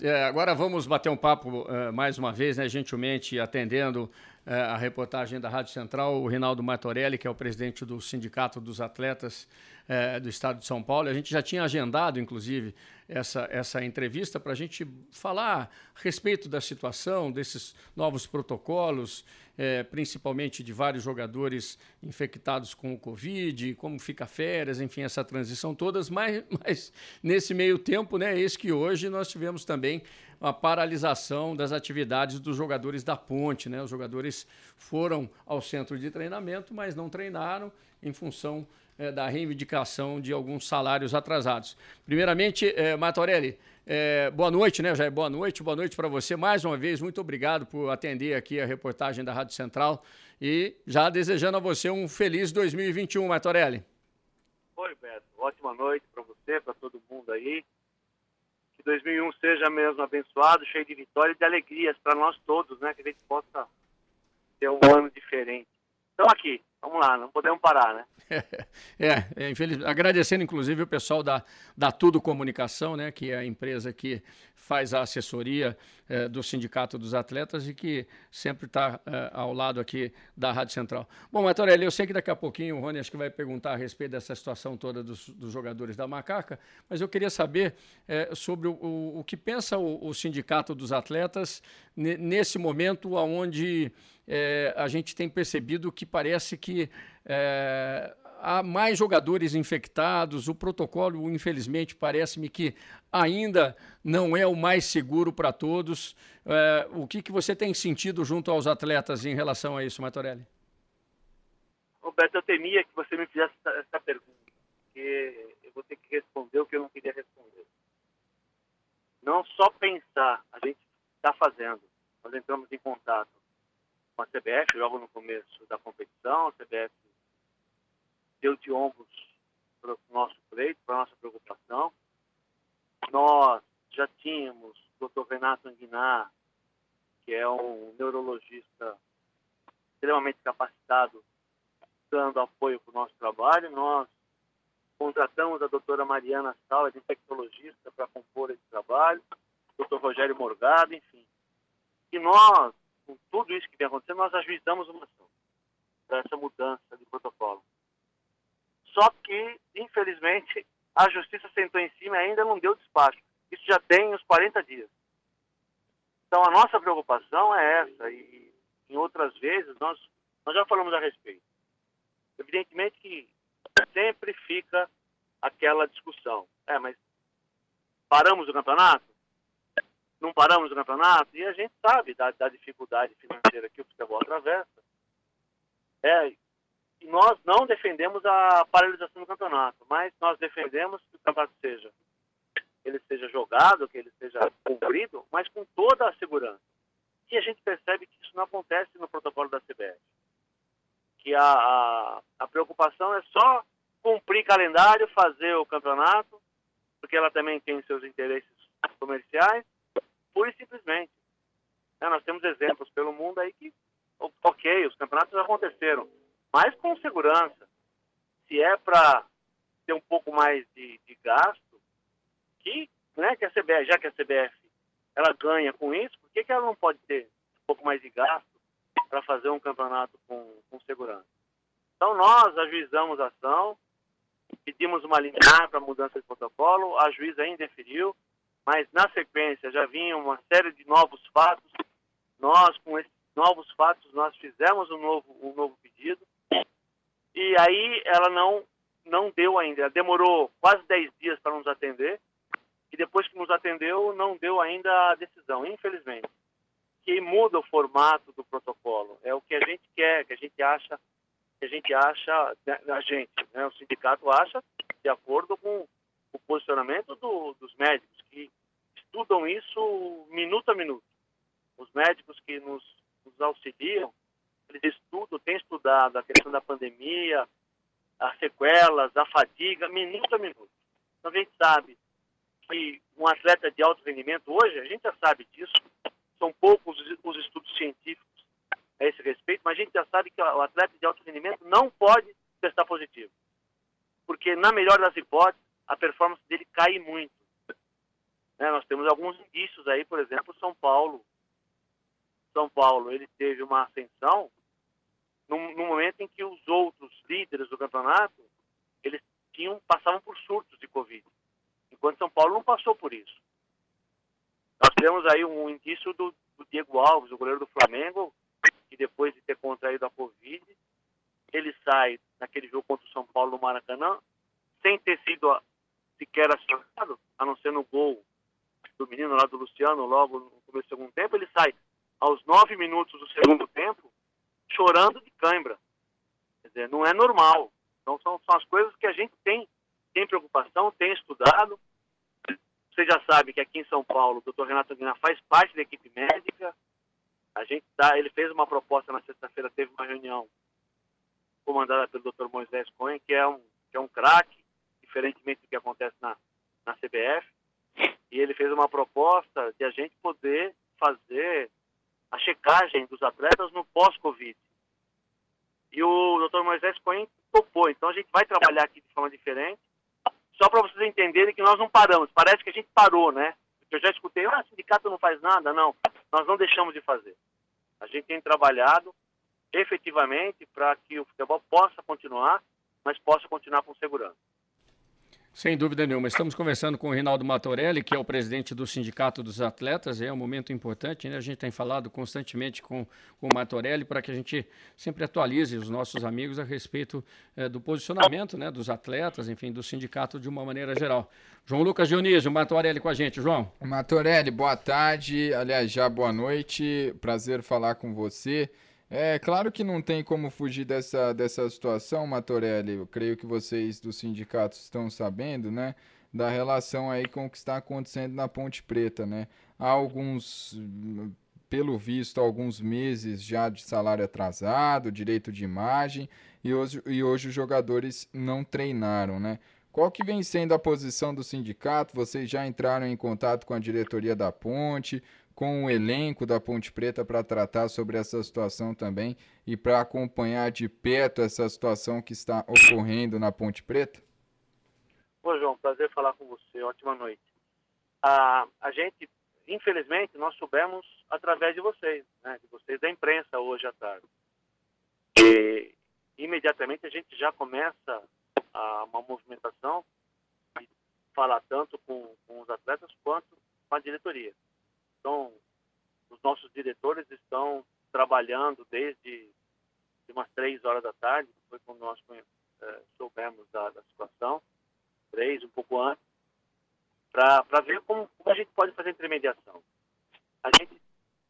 É, agora vamos bater um papo uh, mais uma vez, né, gentilmente atendendo a reportagem da Rádio Central, o Rinaldo Martorelli, que é o presidente do Sindicato dos Atletas uh, do Estado de São Paulo. A gente já tinha agendado, inclusive, essa, essa entrevista para a gente falar a respeito da situação, desses novos protocolos, é, principalmente de vários jogadores infectados com o Covid, como fica férias, enfim, essa transição todas, mas, mas nesse meio tempo, né, eis que hoje nós tivemos também a paralisação das atividades dos jogadores da ponte, né? Os jogadores foram ao centro de treinamento, mas não treinaram em função é, da reivindicação de alguns salários atrasados. Primeiramente, é, Matorelli, é, boa noite, né, Jair? Boa noite, boa noite para você. Mais uma vez, muito obrigado por atender aqui a reportagem da Rádio Central e já desejando a você um feliz 2021, Matorelli. Oi, Beto. Ótima noite para você, para todo mundo aí. Que 2001 seja mesmo abençoado, cheio de vitórias e de alegrias para nós todos, né? Que a gente possa ter um ano diferente. Então aqui, vamos lá, não podemos parar, né? É, é infeliz... agradecendo inclusive o pessoal da, da Tudo Comunicação, né, que é a empresa que faz a assessoria é, do Sindicato dos Atletas e que sempre está é, ao lado aqui da Rádio Central. Bom, Matorelli, eu sei que daqui a pouquinho o Rony acho que vai perguntar a respeito dessa situação toda dos, dos jogadores da Macaca, mas eu queria saber é, sobre o, o, o, que pensa o, o Sindicato dos Atletas nesse momento onde a gente tem percebido que parece que é, há mais jogadores infectados, o protocolo, infelizmente, parece-me que ainda não é o mais seguro para todos. É, o que, que você tem sentido junto aos atletas em relação a isso, Matorelli? Roberto, eu temia que você me fizesse essa, essa pergunta, porque eu vou ter que responder o que eu não queria responder. Não só pensar, a gente está fazendo. Nós entramos em contato com a CBF logo no começo da competição, a CBF deu de ombros para o nosso pleito, para a nossa preocupação. Nós já tínhamos o Dr. Renato Anguinar, que é um neurologista extremamente capacitado, dando apoio para o nosso trabalho. Nós contratamos a doutora Mariana Sala, infectologista, para compor esse trabalho, o doutor Rogério Morgado, enfim. E nós, com tudo isso que vem acontecendo, nós ajuizamos uma ação para essa mudança de protocolo. Só que, infelizmente, a justiça sentou em cima e ainda não deu despacho. Isso já tem uns 40 dias. Então, a nossa preocupação é essa. E em outras vezes, nós, nós já falamos a respeito. Evidentemente que sempre fica aquela discussão. É, mas paramos o campeonato? Não paramos o campeonato? E a gente sabe da, da dificuldade financeira que o futebol atravessa. É, e nós não defendemos a paralisação do campeonato, mas nós defendemos que o campeonato seja ele seja jogado, que ele seja cumprido, mas com toda a segurança. E a gente percebe que isso não acontece no protocolo da CBF. Que a, a, a preocupação é só cumprir calendário, fazer o campeonato, porque ela também tem seus interesses comerciais, pura e simplesmente. É, nós temos exemplos pelo mundo aí que, ok, os campeonatos aconteceram, mas com segurança. Se é para ter um pouco mais de, de, gasto, que, né, que a CBF, já que a CBF ela ganha com isso, por que, que ela não pode ter um pouco mais de gasto para fazer um campeonato com, com segurança? Então nós ajuizamos a ação, pedimos uma liminar para mudança de protocolo, a juíza ainda deferiu, mas na sequência já vinha uma série de novos fatos. Nós, com esses novos fatos, nós fizemos um novo, um novo pedido e aí ela não, não deu ainda. Ela demorou quase 10 dias para nos atender. E depois que nos atendeu, não deu ainda a decisão, infelizmente. Que muda o formato do protocolo. É o que a gente quer, que a gente acha, que a gente acha, né, a gente, né, o sindicato acha, de acordo com o posicionamento do, dos médicos, que estudam isso minuto a minuto. Os médicos que nos, nos auxiliam, eles estudam, têm estudado a questão da pandemia, as sequelas, a fadiga, minuto a minuto. Então a gente sabe que um atleta de alto rendimento, hoje, a gente já sabe disso, são poucos os estudos científicos a esse respeito, mas a gente já sabe que o atleta de alto rendimento não pode testar positivo. Porque, na melhor das hipóteses, a performance dele cai muito. Né? Nós temos alguns indícios aí, por exemplo, São Paulo. São Paulo, ele teve uma ascensão no, no momento em que os outros líderes do campeonato, eles tinham, passavam por surtos de Covid. Enquanto São Paulo não passou por isso. Nós temos aí um indício do, do Diego Alves, o goleiro do Flamengo, que depois de ter contraído a Covid, ele sai naquele jogo contra o São Paulo no Maracanã, sem ter sido sequer acionado, a não ser no gol do menino lá do Luciano, logo no começo do segundo tempo, ele sai aos nove minutos do segundo tempo, chorando de cãibra. Quer dizer, não é normal. Então são, são as coisas que a gente tem, tem preocupação, tem estudado. Você já sabe que aqui em São Paulo, o Dr. Renato Guiná faz parte da equipe médica. A gente tá, ele fez uma proposta na sexta-feira, teve uma reunião comandada pelo Dr. Moisés Cohen, que é um, que é um craque, diferentemente do que acontece na, na CBF. E ele fez uma proposta de a gente poder fazer a checagem dos atletas no pós-Covid. E o Dr. Moisés Cohen topou. Então a gente vai trabalhar aqui de forma diferente, só para vocês entenderem que nós não paramos. Parece que a gente parou, né? Eu já escutei, ah, sindicato não faz nada. Não, nós não deixamos de fazer. A gente tem trabalhado efetivamente para que o futebol possa continuar, mas possa continuar com segurança. Sem dúvida nenhuma. Estamos conversando com o Rinaldo Matorelli, que é o presidente do Sindicato dos Atletas. É um momento importante, né? A gente tem falado constantemente com, o Matorelli para que a gente sempre atualize os nossos amigos a respeito é, do posicionamento né, dos atletas, enfim, do sindicato de uma maneira geral. João Lucas Dionísio, Matorelli com a gente. João. Matorelli, boa tarde. Aliás, já boa noite. Prazer falar com você. É claro que não tem como fugir dessa, dessa situação, Matorelli. Eu creio que vocês do sindicato estão sabendo, né? Da relação aí com o que está acontecendo na Ponte Preta, né? Há alguns, pelo visto, alguns meses já de salário atrasado, direito de imagem, e hoje, e hoje os jogadores não treinaram, né? Qual que vem sendo a posição do sindicato? Vocês já entraram em contato com a diretoria da Ponte? Com o elenco da Ponte Preta para tratar sobre essa situação também e para acompanhar de perto essa situação que está ocorrendo na Ponte Preta? Ô João, prazer falar com você, ótima noite. Ah, a gente, infelizmente, nós soubemos através de vocês, né, de vocês da imprensa hoje à tarde. E imediatamente a gente já começa a, uma movimentação de falar tanto com, com os atletas quanto com a diretoria. Então, os nossos diretores estão trabalhando desde de umas três horas da tarde, foi quando nós é, soubemos da, da, situação, três, um pouco antes, para ver como, como, a gente pode fazer intermediação. A gente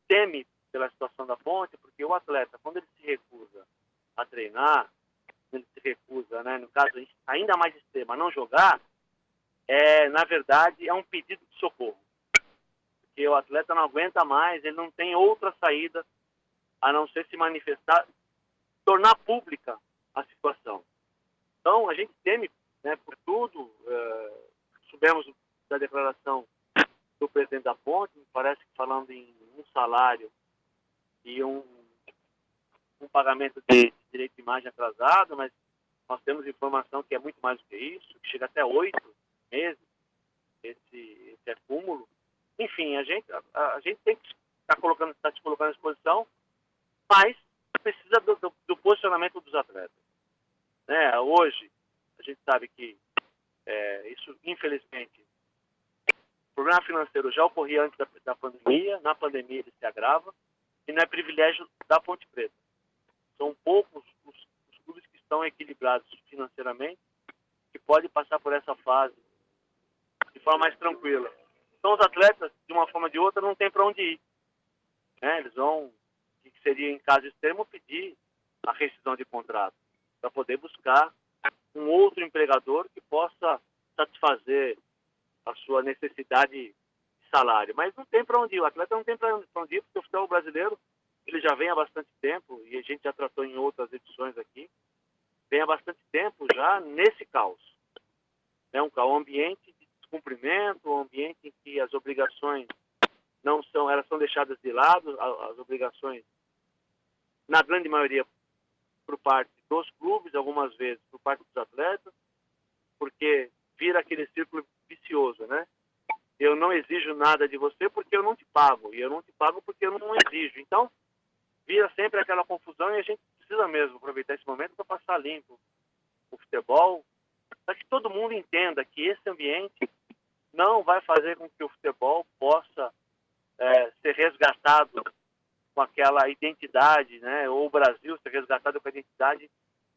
teme pela situação da ponte, porque o atleta, quando ele se recusa a treinar, ele se recusa, né, no caso ainda mais extremo, a não jogar, é, na verdade, é um pedido de socorro porque o atleta não aguenta mais, ele não tem outra saída a não ser se manifestar, tornar pública a situação. Então, a gente teme, né, por tudo, uh, soubemos da declaração do presidente da Ponte, me parece que falando em um salário e um, um pagamento de direito de imagem atrasado, mas nós temos informação que é muito mais do que isso, que chega até oito meses esse, esse acúmulo. Enfim, a gente, a, a gente tem que estar tá colocando, tá se colocando à disposição, mas precisa do, do, do posicionamento dos atletas. Né? Hoje, a gente sabe que é, isso, infelizmente, o problema financeiro já ocorria antes da, da pandemia, na pandemia ele se agrava, e não é privilégio da Ponte Preta. São poucos os, os clubes que estão equilibrados financeiramente, que podem passar por essa fase de forma mais tranquila. Então os atletas, de uma forma ou de outra, não tem para onde ir. Né? Eles vão, que seria em caso extremo, pedir a rescisão de contrato para poder buscar um outro empregador que possa satisfazer a sua necessidade de salário. Mas não tem para onde ir. O atleta não tem para onde ir, porque o futebol brasileiro ele já vem há bastante tempo, e a gente já tratou em outras edições aqui, vem há bastante tempo já nesse caos. É um, um ambiente descumprimento, um ambiente em que as obrigações não são, elas são deixadas de lado, as obrigações, na grande maioria, por parte dos clubes, algumas vezes por parte dos atletas, porque vira aquele círculo vicioso, né? eu não exijo nada de você porque eu não te pago, e eu não te pago porque eu não exijo. Então, vira sempre aquela confusão e a gente precisa mesmo aproveitar esse momento para passar limpo o futebol, para que todo mundo entenda que esse ambiente não vai fazer com que o futebol possa é, ser resgatado com aquela identidade, né? ou o Brasil ser resgatado com a identidade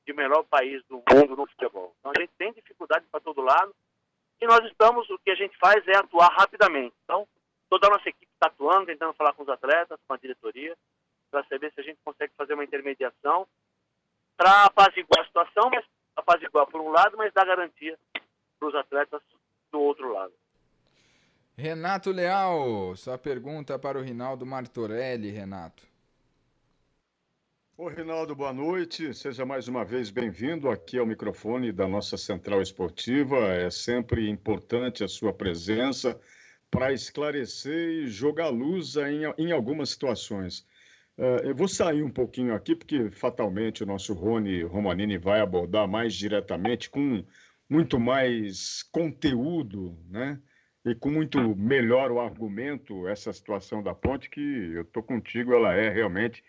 de melhor país do mundo no futebol. Então a gente tem dificuldade para todo lado e nós estamos, o que a gente faz é atuar rapidamente. Então, toda a nossa equipe está atuando, tentando falar com os atletas, com a diretoria, para saber se a gente consegue fazer uma intermediação para apaziguar a situação, mas apaziguar por um lado, mas dar garantia para os atletas do outro lado. Renato Leal, sua pergunta para o Rinaldo Martorelli, Renato. Ô Rinaldo, boa noite. Seja mais uma vez bem-vindo aqui ao microfone da nossa Central Esportiva. É sempre importante a sua presença para esclarecer e jogar luz em, em algumas situações. Uh, eu vou sair um pouquinho aqui, porque fatalmente o nosso Rony Romanini vai abordar mais diretamente, com muito mais conteúdo, né? E com muito melhor o argumento, essa situação da ponte, que eu estou contigo, ela é realmente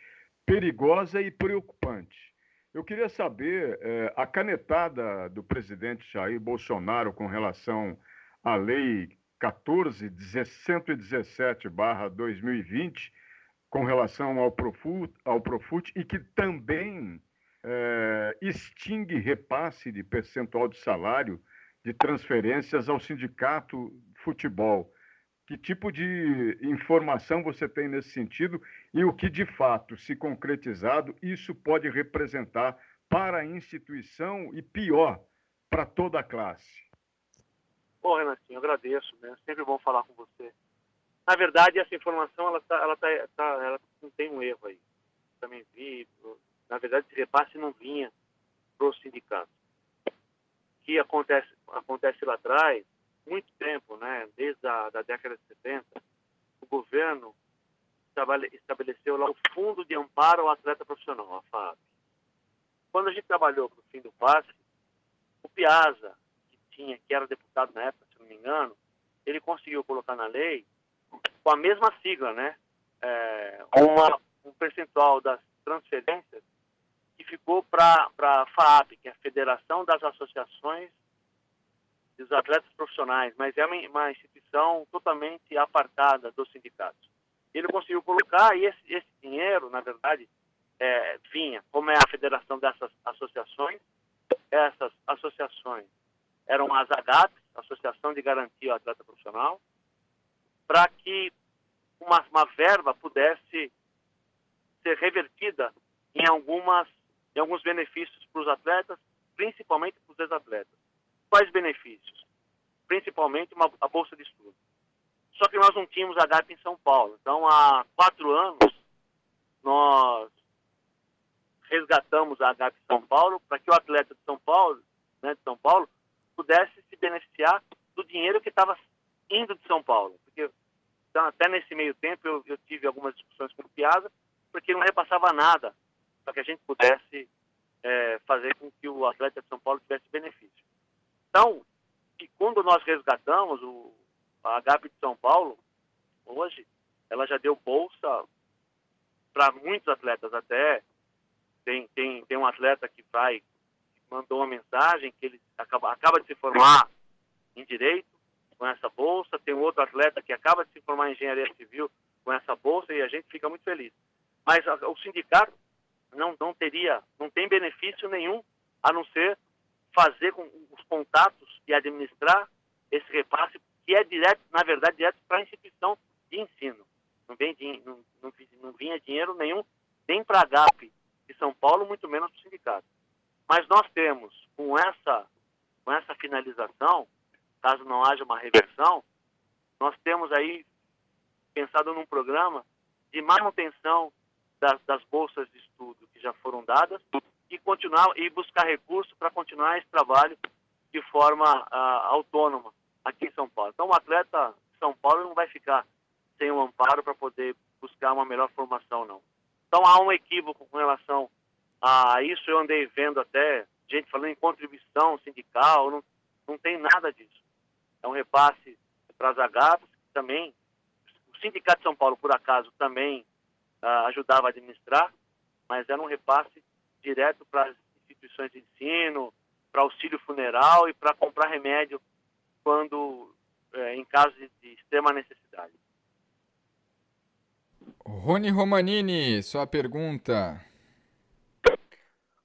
perigosa e preocupante. Eu queria saber eh, a canetada do presidente Jair Bolsonaro com relação à lei 14.117/2020 com relação ao Profut, ao Profut e que também é, extingue repasse de percentual de salário de transferências ao sindicato futebol. Que tipo de informação você tem nesse sentido e o que, de fato, se concretizado, isso pode representar para a instituição e, pior, para toda a classe? Bom, Renatinho, agradeço. Né? Sempre bom falar com você. Na verdade, essa informação ela, tá, ela, tá, tá, ela não tem um erro aí. Também vi, na verdade, esse repasse não vinha para o sindicato. O que acontece, acontece lá atrás, muito tempo, né, desde a da década de 70, o governo estabeleceu lá o Fundo de Amparo ao Atleta Profissional, a FAB. Quando a gente trabalhou para o fim do passe, o Piazza, que, tinha, que era deputado na época, se não me engano, ele conseguiu colocar na lei com a mesma sigla, né? É, uma, um percentual das transferências que ficou para a FAAP, que é a Federação das Associações dos Atletas Profissionais, mas é uma, uma instituição totalmente apartada dos sindicatos. Ele conseguiu colocar e esse, esse dinheiro, na verdade, é, vinha, como é a federação dessas associações, essas associações eram as AGAPs, Associação de Garantia ao Atleta Profissional, para que uma, uma verba pudesse ser revertida em, algumas, em alguns benefícios para os atletas, principalmente para os ex-atletas. Quais benefícios? Principalmente uma, a bolsa de estudo. Só que nós não tínhamos a GAP em São Paulo. Então, há quatro anos, nós resgatamos a em São Paulo para que o atleta de São Paulo, né, de São Paulo, pudesse se beneficiar do dinheiro que estava indo de São Paulo. Porque então, até nesse meio tempo, eu, eu tive algumas discussões com o Piazza, porque não repassava nada para que a gente pudesse é, fazer com que o atleta de São Paulo tivesse benefício. Então, quando nós resgatamos o, a HAP de São Paulo, hoje, ela já deu bolsa para muitos atletas até. Tem, tem, tem um atleta que vai, que mandou uma mensagem que ele acaba, acaba de se formar em Direito, com essa bolsa, tem outro atleta que acaba de se formar em engenharia civil com essa bolsa e a gente fica muito feliz. Mas a, o sindicato não, não teria, não tem benefício nenhum a não ser fazer com os contatos e administrar esse repasse que é direto, na verdade, direto para a instituição de ensino. Não, vem, não, não, não vinha dinheiro nenhum nem para a GAP de São Paulo, muito menos para o sindicato. Mas nós temos, com essa, com essa finalização, caso não haja uma reversão, nós temos aí pensado num programa de manutenção das, das bolsas de estudo que já foram dadas e continuar e buscar recursos para continuar esse trabalho de forma uh, autônoma aqui em São Paulo. Então, o atleta de São Paulo não vai ficar sem um amparo para poder buscar uma melhor formação, não. Então, há um equívoco com relação a isso. Eu andei vendo até gente falando em contribuição sindical, não, não tem nada disso é um repasse para as agapas, também. O Sindicato de São Paulo, por acaso, também uh, ajudava a administrar, mas era um repasse direto para as instituições de ensino, para auxílio funeral e para comprar remédio quando é, em caso de, de extrema necessidade. Rony Romanini, sua pergunta.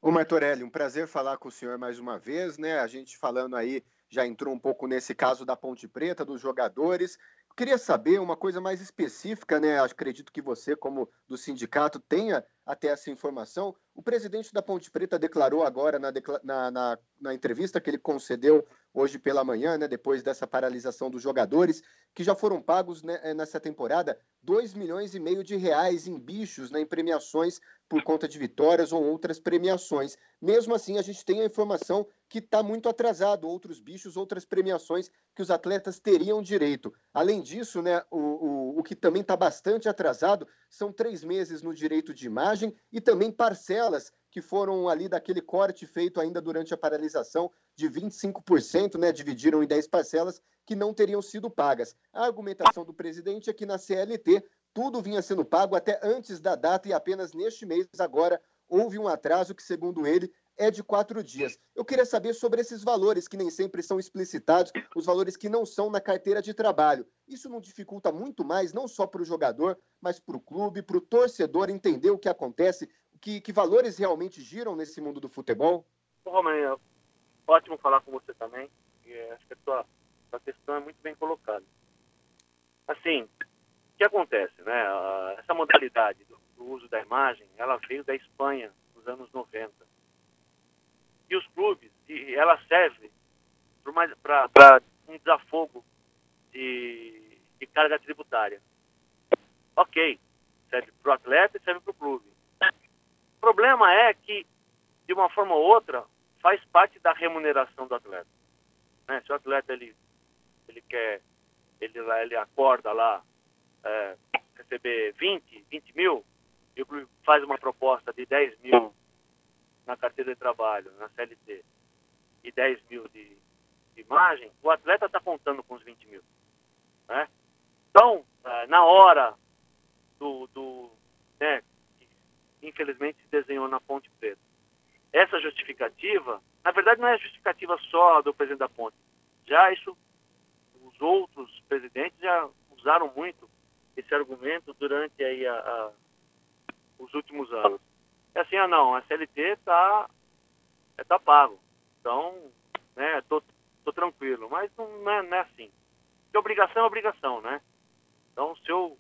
Ô Martorelli, um prazer falar com o senhor mais uma vez, né? A gente falando aí, já entrou um pouco nesse caso da Ponte Preta, dos jogadores. Queria saber uma coisa mais específica, né? Acredito que você, como do sindicato, tenha até essa informação. O presidente da Ponte Preta declarou agora na, na, na, na entrevista que ele concedeu hoje pela manhã, né, depois dessa paralisação dos jogadores, que já foram pagos né, eh, nessa temporada 2 milhões e meio de reais em bichos, né, em premiações por conta de vitórias ou outras premiações. Mesmo assim, a gente tem a informação que está muito atrasado, outros bichos, outras premiações que os atletas teriam direito. Além disso, né, o, o, o que também está bastante atrasado são três meses no direito de imagem e também parcelas que foram ali daquele corte feito ainda durante a paralisação de 25%, né, dividiram em 10 parcelas que não teriam sido pagas. A argumentação do presidente é que na CLT tudo vinha sendo pago até antes da data e apenas neste mês agora houve um atraso que, segundo ele, é de quatro dias. Eu queria saber sobre esses valores que nem sempre são explicitados, os valores que não são na carteira de trabalho. Isso não dificulta muito mais, não só para o jogador, mas para o clube, para o torcedor entender o que acontece, que, que valores realmente giram nesse mundo do futebol? Romaninho, ótimo falar com você também. E é, acho que a sua, sua questão é muito bem colocada. Assim, que acontece, né? Essa modalidade do, do uso da imagem, ela veio da Espanha nos anos 90 e os clubes, e ela serve para um desafogo de, de carga tributária. Ok, serve para o atleta e serve para o clube. O problema é que, de uma forma ou outra, faz parte da remuneração do atleta. Né? Se o atleta ele, ele quer, ele, ele acorda lá, é, receber 20, 20 mil, e o clube faz uma proposta de 10 mil na carteira de trabalho, na CLT, e 10 mil de, de imagem, o atleta está contando com os 20 mil. Né? Então, é, na hora do, do né, que infelizmente se desenhou na Ponte Preta, essa justificativa, na verdade não é justificativa só do presidente da Ponte, já isso, os outros presidentes já usaram muito esse argumento durante aí a, a, os últimos anos é assim, ah não, a CLT está é, tá pago. Então, né, tô, tô tranquilo. Mas não é, não é assim. Porque obrigação é obrigação, né? Então, se eu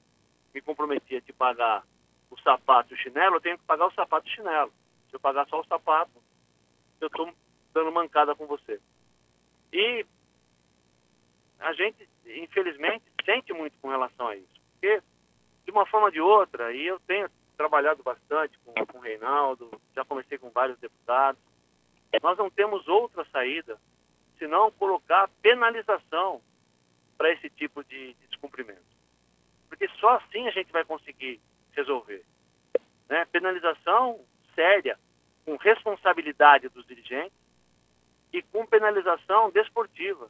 me comprometer a pagar o sapato e o chinelo, eu tenho que pagar o sapato e o chinelo. Se eu pagar só o sapato, eu estou dando mancada com você. E a gente, infelizmente, sente muito com relação a isso. Porque, de uma forma ou de outra, e eu tenho trabalhado bastante com, com o Reinaldo, já comecei com vários deputados. Nós não temos outra saída senão colocar penalização para esse tipo de, de descumprimento. Porque só assim a gente vai conseguir resolver. Né? Penalização séria, com responsabilidade dos dirigentes e com penalização desportiva,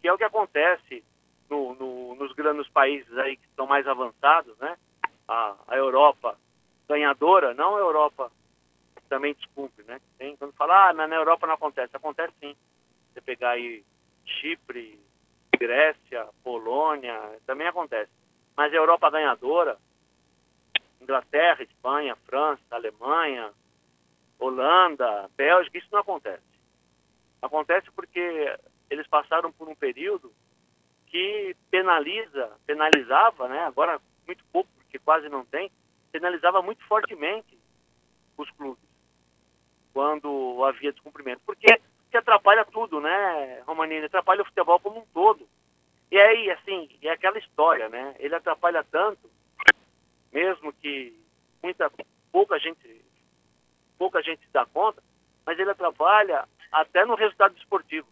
que é o que acontece no, no, nos grandes países aí que estão mais avançados, né? A, a Europa ganhadora, não a Europa também desculpe, né? Tem, quando fala, ah, na, na Europa não acontece, acontece sim. Você pegar aí Chipre, Grécia, Polônia, também acontece. Mas a Europa ganhadora, Inglaterra, Espanha, França, Alemanha, Holanda, Bélgica, isso não acontece. Acontece porque eles passaram por um período que penaliza, penalizava, né? Agora muito pouco, porque quase não tem, penalizava muito fortemente os clubes quando havia descumprimento. Porque, porque atrapalha tudo, né, Romanini? Atrapalha o futebol como um todo. E aí, assim, é aquela história, né? Ele atrapalha tanto, mesmo que muita, pouca gente, pouca gente se dá conta, mas ele atrapalha até no resultado esportivo.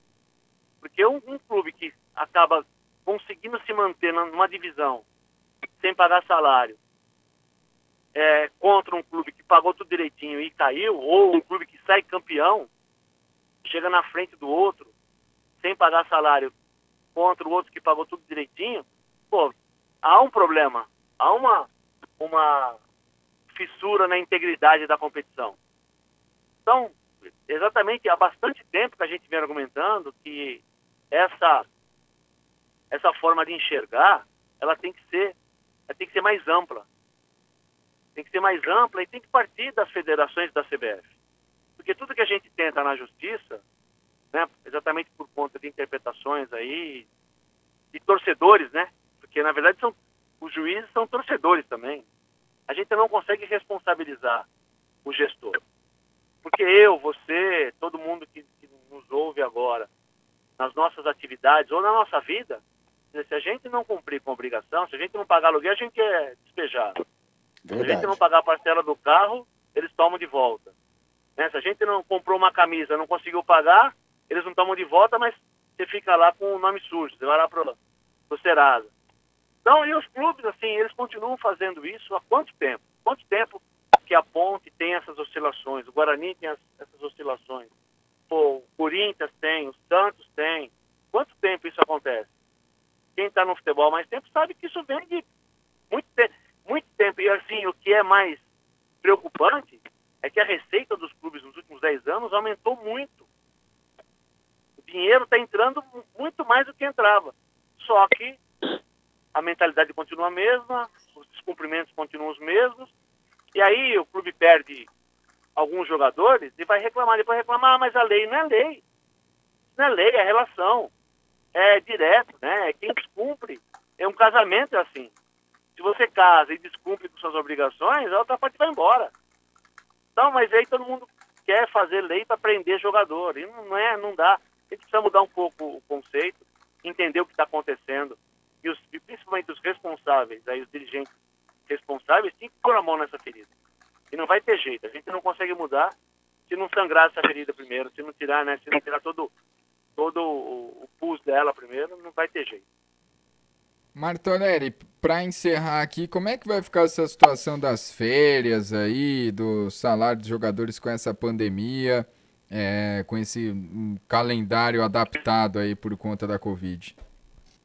Porque um, um clube que acaba conseguindo se manter numa divisão sem pagar salário, é, contra um clube que pagou tudo direitinho e caiu, ou um clube que sai campeão, chega na frente do outro, sem pagar salário contra o outro que pagou tudo direitinho, pô, há um problema, há uma, uma fissura na integridade da competição. Então, exatamente há bastante tempo que a gente vem argumentando que essa essa forma de enxergar, ela tem que ser ela tem que ser mais ampla. Tem que ser mais ampla e tem que partir das federações da CBF. Porque tudo que a gente tenta na justiça, né, exatamente por conta de interpretações aí, de torcedores, né? Porque na verdade são os juízes são torcedores também. A gente não consegue responsabilizar o gestor. Porque eu, você, todo mundo que, que nos ouve agora, nas nossas atividades ou na nossa vida, se a gente não cumprir com a obrigação, se a gente não pagar aluguel, a gente é despejado. Verdade. Se a gente não pagar a parcela do carro, eles tomam de volta. Né? Se a gente não comprou uma camisa, não conseguiu pagar, eles não tomam de volta, mas você fica lá com o nome sujo, você vai lá pro, pro Serasa. Então, e os clubes, assim, eles continuam fazendo isso há quanto tempo? Quanto tempo que a Ponte tem essas oscilações, o Guarani tem as, essas oscilações, Pô, o Corinthians tem, o Santos tem. Quanto tempo isso acontece? Quem está no futebol há mais tempo sabe que isso vem de muito, te muito tempo. E assim, o que é mais preocupante é que a receita dos clubes nos últimos 10 anos aumentou muito. O dinheiro está entrando muito mais do que entrava. Só que a mentalidade continua a mesma, os descumprimentos continuam os mesmos, e aí o clube perde alguns jogadores e vai reclamar, depois reclamar, ah, mas a lei não é lei. Não é lei, é relação. É direto, né? É quem descumpre. É um casamento é assim. Se você casa e descumpre com suas obrigações, a outra parte vai embora. Então, mas aí todo mundo quer fazer lei para prender jogador. E não é, não dá. A gente precisa mudar um pouco o conceito, entender o que está acontecendo. E, os, e principalmente os responsáveis, aí os dirigentes responsáveis, têm que pôr a mão nessa ferida. E não vai ter jeito. A gente não consegue mudar se não sangrar essa ferida primeiro, se não tirar, né? Se não tirar todo, todo o, o pus dela primeiro, não vai ter jeito. Martonelli, para encerrar aqui, como é que vai ficar essa situação das férias aí, do salário dos jogadores com essa pandemia, é, com esse um, calendário adaptado aí por conta da Covid?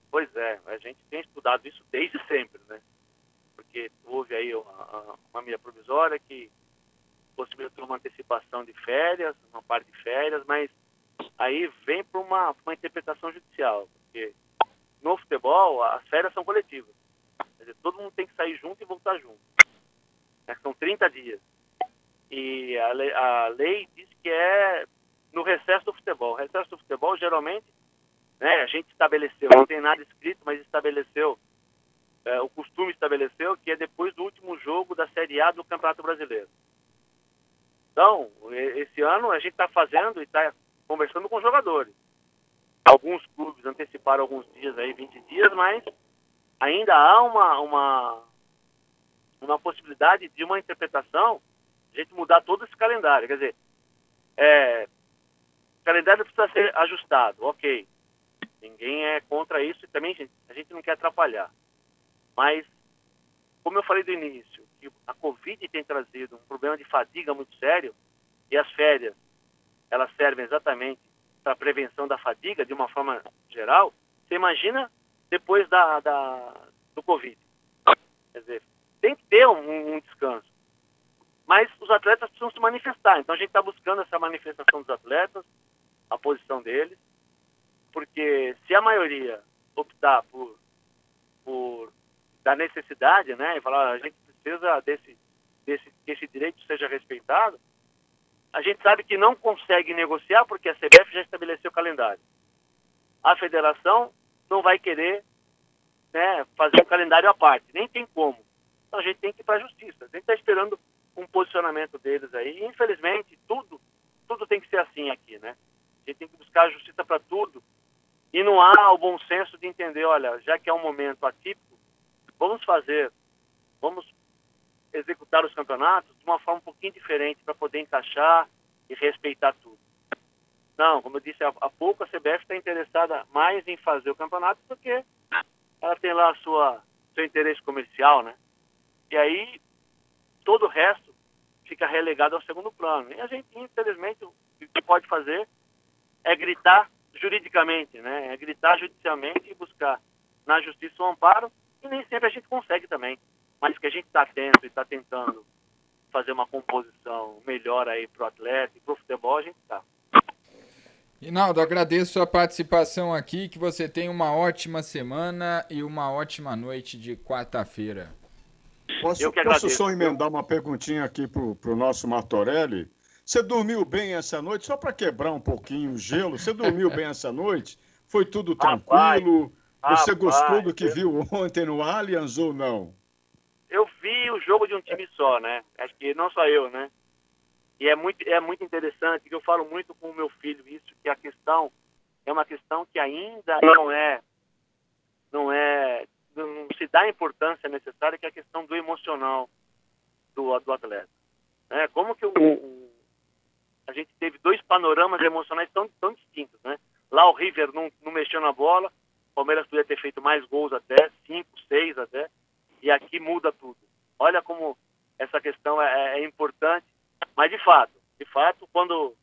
Pois é, a gente tem estudado isso desde sempre, né? Porque houve aí uma, uma medida provisória que possibilitou uma antecipação de férias, uma parte de férias, mas aí vem para uma, uma interpretação judicial, porque no futebol as férias são coletivas. Dizer, todo mundo tem que sair junto e voltar junto. Né? São 30 dias. E a lei, a lei diz que é no recesso do futebol. O recesso do futebol geralmente né? A gente estabeleceu, não tem nada escrito, mas estabeleceu, é, o costume estabeleceu que é depois do último jogo da Série A do Campeonato Brasileiro. Então, esse ano a gente está fazendo e está conversando com os jogadores. Alguns clubes anteciparam alguns dias aí, 20 dias, mas ainda há uma, uma, uma possibilidade de uma interpretação, a gente mudar todo esse calendário. Quer dizer, é, o calendário precisa ser ajustado, ok. Ninguém é contra isso e também a gente não quer atrapalhar. Mas, como eu falei do início, que a Covid tem trazido um problema de fadiga muito sério e as férias, elas servem exatamente para a prevenção da fadiga de uma forma geral, você imagina depois da, da do Covid. Quer dizer, tem que ter um, um descanso. Mas os atletas precisam se manifestar. Então a gente está buscando essa manifestação dos atletas, a posição deles, porque se a maioria optar por, por da necessidade, né, e falar a gente precisa desse, desse que esse direito seja respeitado, a gente sabe que não consegue negociar porque a CBF já estabeleceu o calendário. A federação não vai querer né, fazer um calendário à parte, nem tem como. Então a gente tem que ir para a justiça. A gente está esperando um posicionamento deles aí. E, infelizmente, tudo, tudo tem que ser assim aqui, né? A gente tem que buscar a justiça para tudo e não há o bom senso de entender, olha, já que é um momento atípico, vamos fazer, vamos executar os campeonatos de uma forma um pouquinho diferente para poder encaixar e respeitar tudo. Não, como eu disse há, pouco, a CBF está interessada mais em fazer o campeonato porque ela tem lá a sua seu interesse comercial, né? E aí todo o resto fica relegado ao segundo plano. E a gente, infelizmente, o que pode fazer é gritar juridicamente, né? É gritar judicialmente e buscar na justiça o amparo, e nem sempre a gente consegue também. Mas que a gente está atento e está tentando fazer uma composição melhor aí para o atleta e para o futebol, a gente está. Rinaldo, agradeço sua participação aqui, que você tenha uma ótima semana e uma ótima noite de quarta-feira. Posso, posso só emendar uma perguntinha aqui para o nosso Martorelli? Você dormiu bem essa noite? Só para quebrar um pouquinho o gelo, você dormiu bem essa noite? Foi tudo tranquilo? Rapaz, você gostou do que eu... viu ontem no Allianz ou não? Eu vi o jogo de um time só, né? Acho que não só eu, né? E é muito, é muito interessante, que eu falo muito com o meu filho isso, que a questão é uma questão que ainda não é, não é, não se dá a importância necessária, que é a questão do emocional do, do atleta. É, como que o, o, a gente teve dois panoramas emocionais tão, tão distintos, né? Lá o River não, não mexeu na bola, o Palmeiras podia ter feito mais gols até, cinco, seis até, e aqui muda tudo. Olha como essa questão é, é importante mas de fato, de fato, quando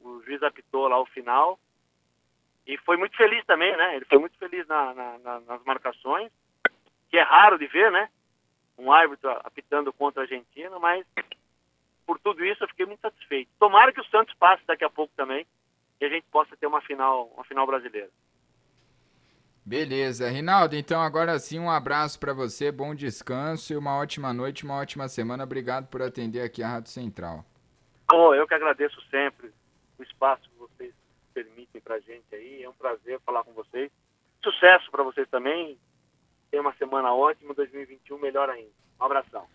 o juiz apitou lá o final, e foi muito feliz também, né? Ele foi muito feliz na, na, na, nas marcações, que é raro de ver, né? Um árbitro apitando contra a Argentina, mas por tudo isso eu fiquei muito satisfeito. Tomara que o Santos passe daqui a pouco também, e a gente possa ter uma final, uma final brasileira. Beleza, Rinaldo, então agora sim um abraço para você, bom descanso e uma ótima noite, uma ótima semana. Obrigado por atender aqui a Rádio Central. Oh, eu que agradeço sempre o espaço que vocês permitem para gente aí. É um prazer falar com vocês. Sucesso para vocês também. Tenha uma semana ótima, 2021 melhor ainda. Um abração.